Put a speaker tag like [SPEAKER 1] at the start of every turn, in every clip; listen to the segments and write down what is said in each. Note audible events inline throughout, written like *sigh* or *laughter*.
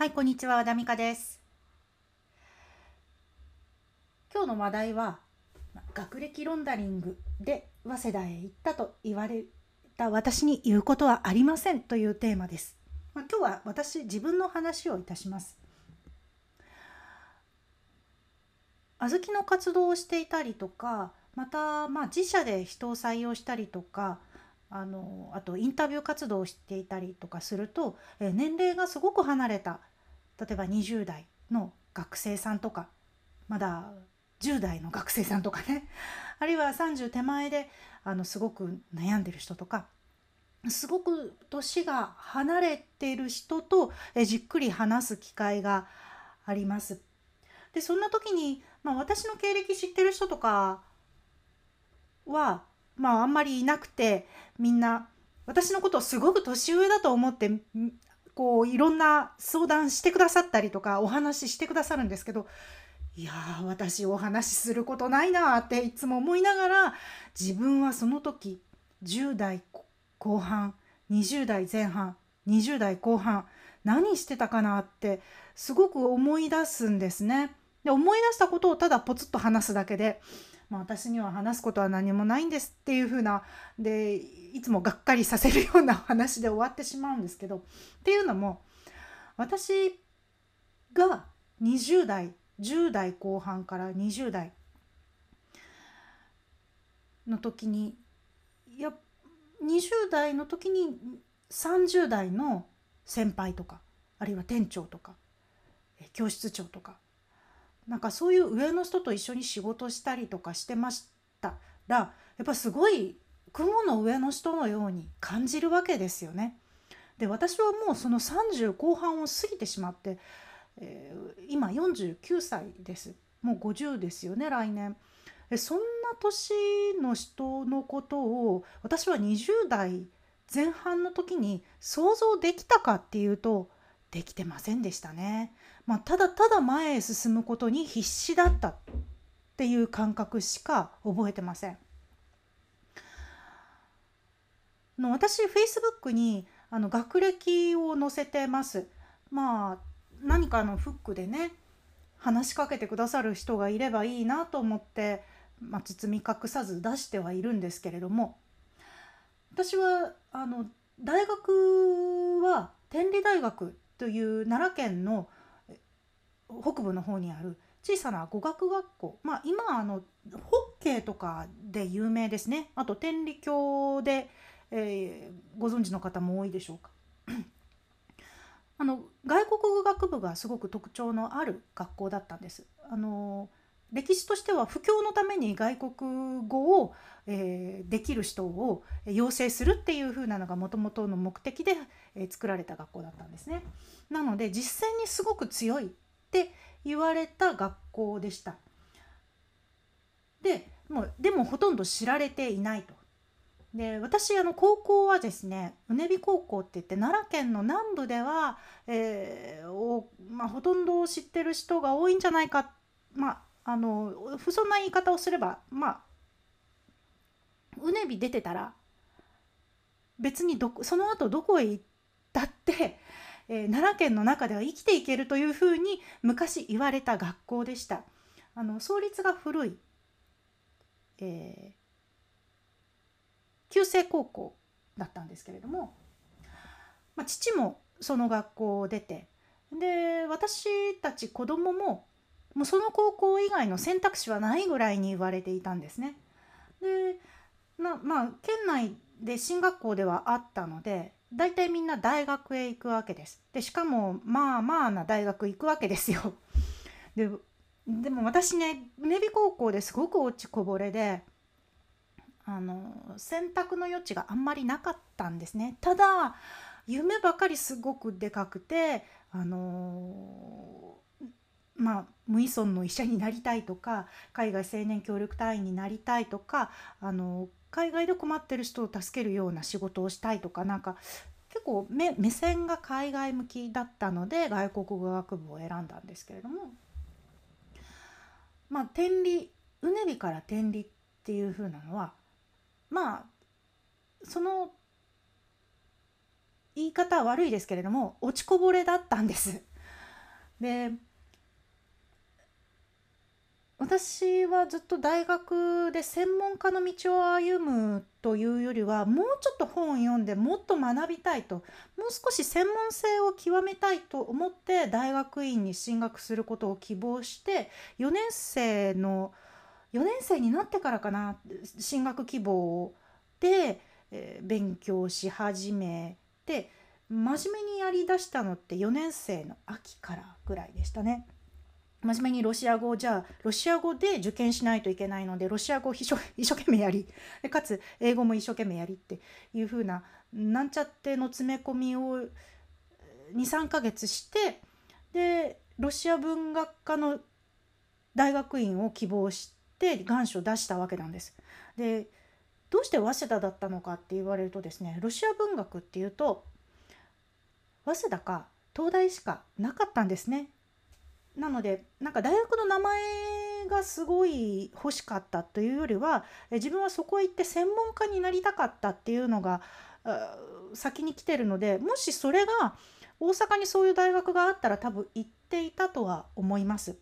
[SPEAKER 1] はい、こんにちは、和田美香です。今日の話題は、学歴ロンダリングで早稲田へ行ったと言われた私に言うことはありませんというテーマです。まあ、今日は私、自分の話をいたします。小豆の活動をしていたりとか、また、まあ、自社で人を採用したりとか、あのあとインタビュー活動をしていたりとかすると、え年齢がすごく離れた例えば20代の学生さんとかまだ10代の学生さんとかね *laughs* あるいは30手前であのすごく悩んでる人とかすごく年が離れている人とえじっくり話す機会があります。でそんな時に、まあ、私の経歴知ってる人とかはまああんまりいなくてみんな私のことをすごく年上だと思ってこういろんな相談してくださったりとかお話ししてくださるんですけどいやー私お話しすることないなっていつも思いながら自分はその時10代後半20代前半20代後半何してたかなってすごく思い出すんですね。で思い出したことをただポツッと話すだけで、まあ、私には話すことは何もないんですっていう風なでいつもがっかりさせるような話で終わってしまうんですけどっていうのも私が20代10代後半から20代の時にいや20代の時に30代の先輩とかあるいは店長とか教室長とかなんかそういう上の人と一緒に仕事したりとかしてましたらやっぱすごい雲の上の人のように感じるわけですよね。で私はもうその30後半を過ぎてしまって、えー今49歳ですもう50ですよね来年。そんな年の人のことを私は20代前半の時に想像できたかっていうとできてませんでしたね。まあ、ただただ前へ進むことに必死だったっていう感覚しか覚えてません。の私 Facebook にあの学歴を載せてます。まあ何かのフックでね話しかけてくださる人がいればいいなと思って、まあ、包み隠さず出してはいるんですけれども私はあの大学は天理大学という奈良県の北部の方にある小さな語学学校。まあ今あのホッケーとかで有名ですね。あと天理教で、えーご存知の方も多いでしょうか。あの外国語学部がすごく特徴のある学校だったんです。あの歴史としては布教のために外国語を、えーできる人を養成するっていう風なのがもともとの目的で、えー作られた学校だったんですね。なので実践にすごく強いって言われた学校でした。でもうでもほとんど知られていないと。で私あの高校はですねうねび高校って言って奈良県の南部では、えーおまあ、ほとんど知ってる人が多いんじゃないかまああの不そな言い方をすればまあうねび出てたら別にどその後どこへ行ったって、*laughs* えー奈良県の中では生きていけるというふうに昔言われた学校でした。あの創立が古い、えー旧制高校だったんですけれども、まあ、父もその学校を出てで私たち子供ももうその高校以外の選択肢はないぐらいに言われていたんですね。でなまあ県内で進学校ではあったので大体みんな大学へ行くわけです。でしかもまあまあな大学行くわけですよ。*laughs* ででも私ねうねび高校ですごく落ちこぼれであの選択の余地があんまりなかったんですね。ただ夢ばかりすごくでかくてあのまあ無依存の医者になりたいとか海外青年協力隊員になりたいとかあの海外で困ってる人を助けるような仕事をしたいとかなんか結構目目線が海外向きだったので外国語学部を選んだんですけれどもまあ天理うねりから天理っていう風なのはまあその言い方は悪いですけれども落ちこぼれだったんです。で私はずっと大学で専門家の道を歩むというよりはもうちょっと本を読んでもっと学びたいともう少し専門性を極めたいと思って大学院に進学することを希望して4年生の4年生になってからかな進学希望で、え、勉強し始めて真面目にやりだしたのって4年生の秋からぐらいでしたね。真面目にロシア語じゃあロシア語で受験しないといけないのでロシア語を一生 *laughs* 懸命やりかつ英語も一生懸命やりっていう風ななんちゃっての詰め込みを23ヶ月してでロシア文学科の大学院を希望して願書を出したわけなんです。でどうして早稲田だったのかって言われるとですねロシア文学っていうと早稲田か東大しかなかったんですねなのでなんか大学の名前がすごい欲しかったというよりは自分はそこへ行って専門家になりたかったっていうのが先に来てるのでもしそれが大阪にそういう大学があったら多分行っていたとは思います。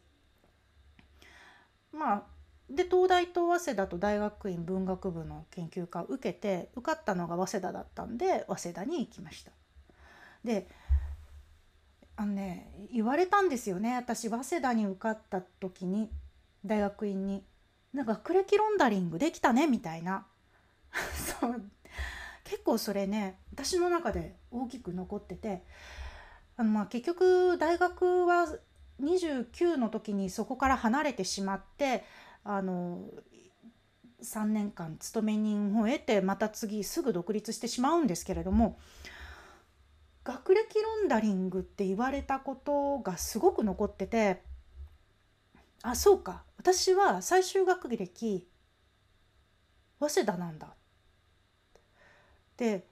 [SPEAKER 1] まあで東大と早稲田と大学院文学部の研究科を受けて受かったのが早稲田だったんで早稲田に行きました。であのね言われたんですよね。私早稲田に受かった時に大学院に。なんか学歴ロンダリングできたねみたいな。*laughs* そう。結構それね私の中で大きく残ってて。あのまあ結局大学は29の時にそこから離れてしまってあの3年間勤め人を得てまた次すぐ独立してしまうんですけれども学歴ロンダリングって言われたことがすごく残っててあそうか私は最終学歴早稲田なんだで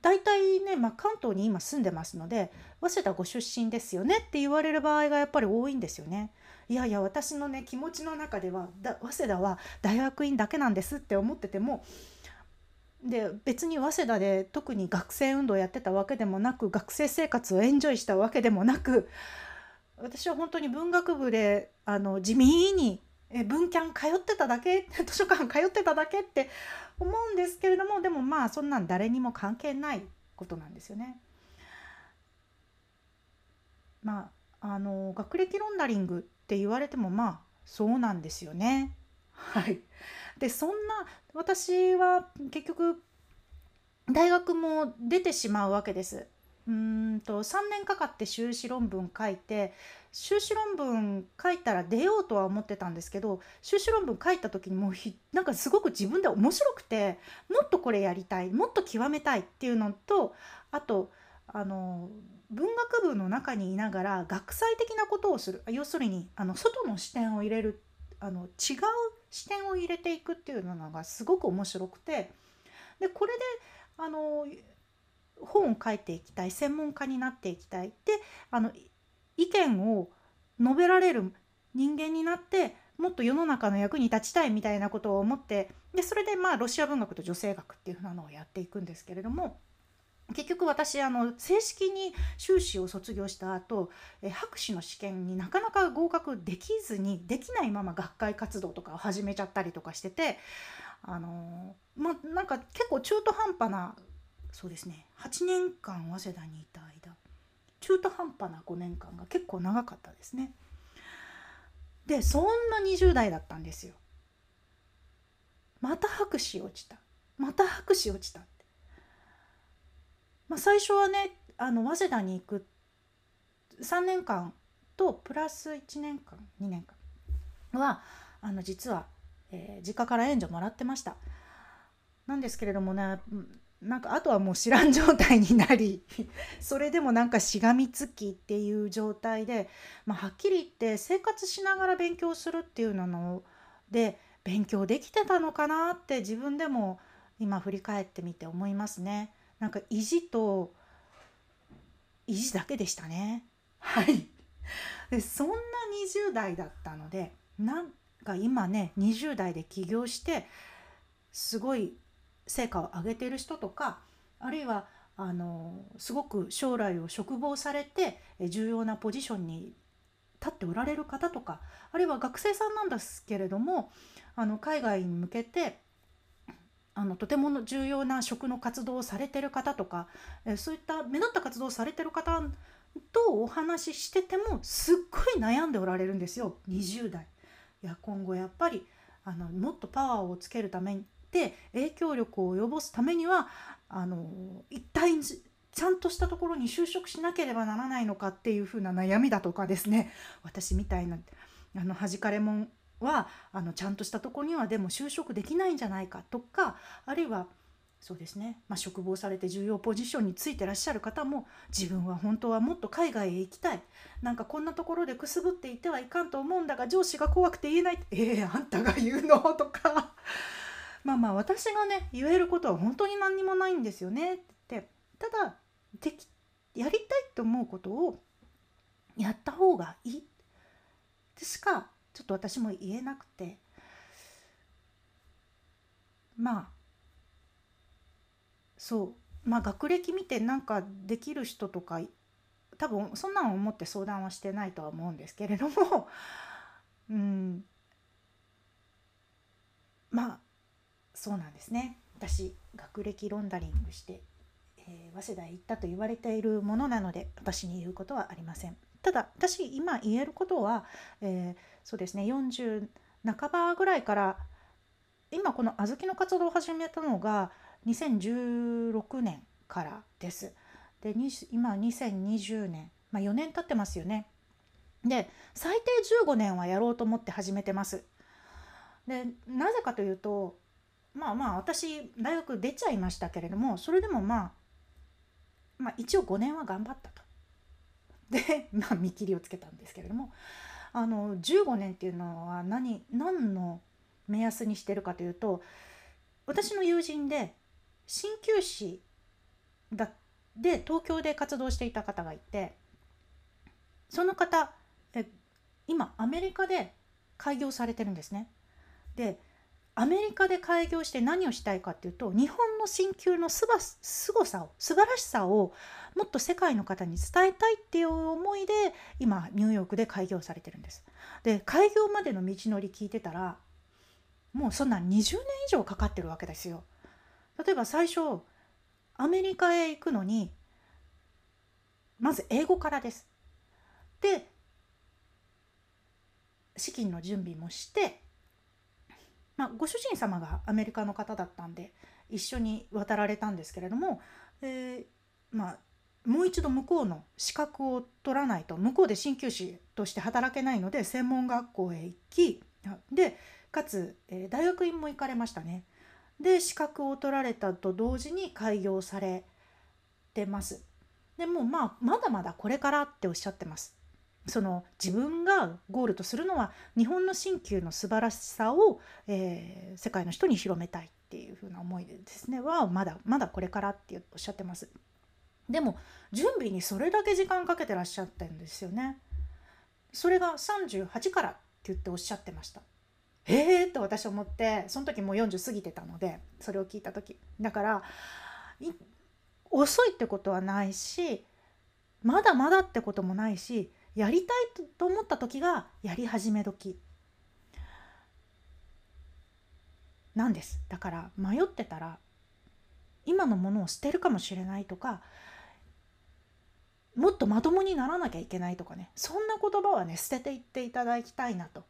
[SPEAKER 1] 大体ね、まあ、関東に今住んでますので早稲田ご出身ですよねって言われる場合がやっぱり多いんですよね。いやいや私のね気持ちの中ではだ早稲田は大学院だけなんですって思っててもで別に早稲田で特に学生運動やってたわけでもなく学生生活をエンジョイしたわけでもなく私は本当に文学部であの地味に文キャン通ってただけ *laughs* 図書館通ってただけって思うんですけれどもでもまあそんなん誰にも関係ないことなんですよね。まああの学歴ロンダリングって言われてもまあそうなんですよね。はい、でそんな私は結局大学も出てしまうわけです。うんと3年かかって修士論文書いて修士論文書いたら出ようとは思ってたんですけど修士論文書いた時にもうひなんかすごく自分で面白くてもっとこれやりたいもっと極めたいっていうのとあとあの文学部の中にいながら学際的なことをする要するにあの外の視点を入れるあの違う視点を入れていくっていうのがすごく面白くてでこれであの本を書いていきたい専門家になっていきたい。であの意見を述べられる人間になってもっと世の中の役に立ちたいみたいなことを思ってでそれでまあロシア文学と女性学っていうふうなのをやっていくんですけれども結局私あの正式に修士を卒業した後え博士の試験になかなか合格できずにできないまま学会活動とかを始めちゃったりとかしててあのまあなんか結構中途半端なそうですね8年間早稲田にいた間中途半端な5年間が結構長かったですね。でそんな20代だったんですよ。また博士落ちたまた博士落ちたまあ、最初はねあの早稲田に行く3年間とプラス1年間2年間はあの実は、えー、実家から援助もらってました。なんですけれどもねなんかあとはもう知らん状態になり *laughs* それでもなんかしがみつきっていう状態で、まあ、はっきり言って生活しながら勉強するっていうので勉強できてたのかなって自分でも今振り返ってみて思いますね。なんか意地と意地だけでしたね。はいでそんな20代だったのでなんか今ね20代で起業してすごい成果を上げている人とかあるいはあのすごく将来を嘱望されて重要なポジションに立っておられる方とかあるいは学生さんなんですけれどもあの海外に向けてあのとても重要な職の活動をされてる方とか、えそういった目立った活動をされてる方とお話ししててもすっごい悩んでおられるんですよ20代。いや今後やっぱりあのもっとパワーをつけるためにで影響力を及ぼすためにはあの一体ちゃんとしたところに就職しなければならないのかっていう風な悩みだとかですね私みたいなあの弾かれもんはあのちゃんとしたとこにはでも就職できないんじゃないかとかあるいはそうですね、まあ、職望されて重要ポジションについてらっしゃる方も自分は本当はもっと海外へ行きたい。なんかこんなところでくすぶっていてはいかんと思うんだが上司が怖くて言えない。えー、あんたが言うの？とか。*laughs* まあまあ私がね言えることは本当に何にもないんですよね。ってただできやりたいと思うことをやった方がいい。でしかちょっと私も言えなくて。まあそう。まあ学歴見てなんかできる人とか多分そんなの思って相談はしてないとは思うんですけれども。*laughs* うん。まあそうなんですね。私学歴ロンダリングして、えー、早稲田へ行ったと言われているものなので私に言うことはありません。ただ私今言えることは、えー、そうですね40半ばぐらいから今この小豆の活動を始めたのが2016年からです。で今2020年、まあ、4年経ってますよね。で最低15年はやろうと思って始めてます。でなぜかというとまあまあ私大学出ちゃいましたけれどもそれでもまあまあ一応5年は頑張ったと。で *laughs* まあ見切りをつけたんですけれどもあの15年っていうのは何何の目安にしてるかというと私の友人で鍼灸師だで東京で活動していた方がいてその方え今アメリカで開業されてるんですね。でアメリカで開業して何をしたいかっていうと日本の鍼灸のすばすごさを素晴らしさをもっと世界の方に伝えたいっていう思いで今ニューヨークで開業されてるんです。で開業までの道のり聞いてたらもうそんな20年以上かかってるわけですよ。例えば最初アメリカへ行くのにまず英語からです。で資金の準備もしてまあ、ご主人様がアメリカの方だったんで一緒に渡られたんですけれども、えー、まあ、もう一度向こうの資格を取らないと向こうで鍼灸師として働けないので専門学校へ行きでかつ、えー、大学院も行かれましたね。で資格を取られたと同時に開業されてます。でもまあまだまだこれからっておっしゃってます。その自分がゴールとするのは日本の鍼灸の素晴らしさを、えー、世界の人に広めたいっていう風な思いでですねはまだまだこれからっておっしゃってます。でも準備にそれだけ時間かけてらっしゃってるんですよね。それが38からって言っておっしゃってました。えーって私思ってその時もう40過ぎてたのでそれを聞いた時だから遅いってことはないしまだまだってこともないしやりたいと思った時がやり始め時なんですだから迷ってたら今のものを捨てるかもしれないとかもっとまともにならなきゃいけないとかねそんな言葉はね捨てていっていただきたいなと。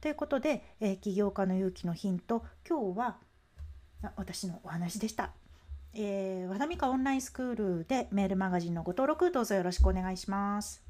[SPEAKER 1] ということで、えー、起業家の勇気のヒント今日は私のお話でした。えー、和田美香オンラインスクールでメールマガジンのご登録どうぞよろしくお願いします。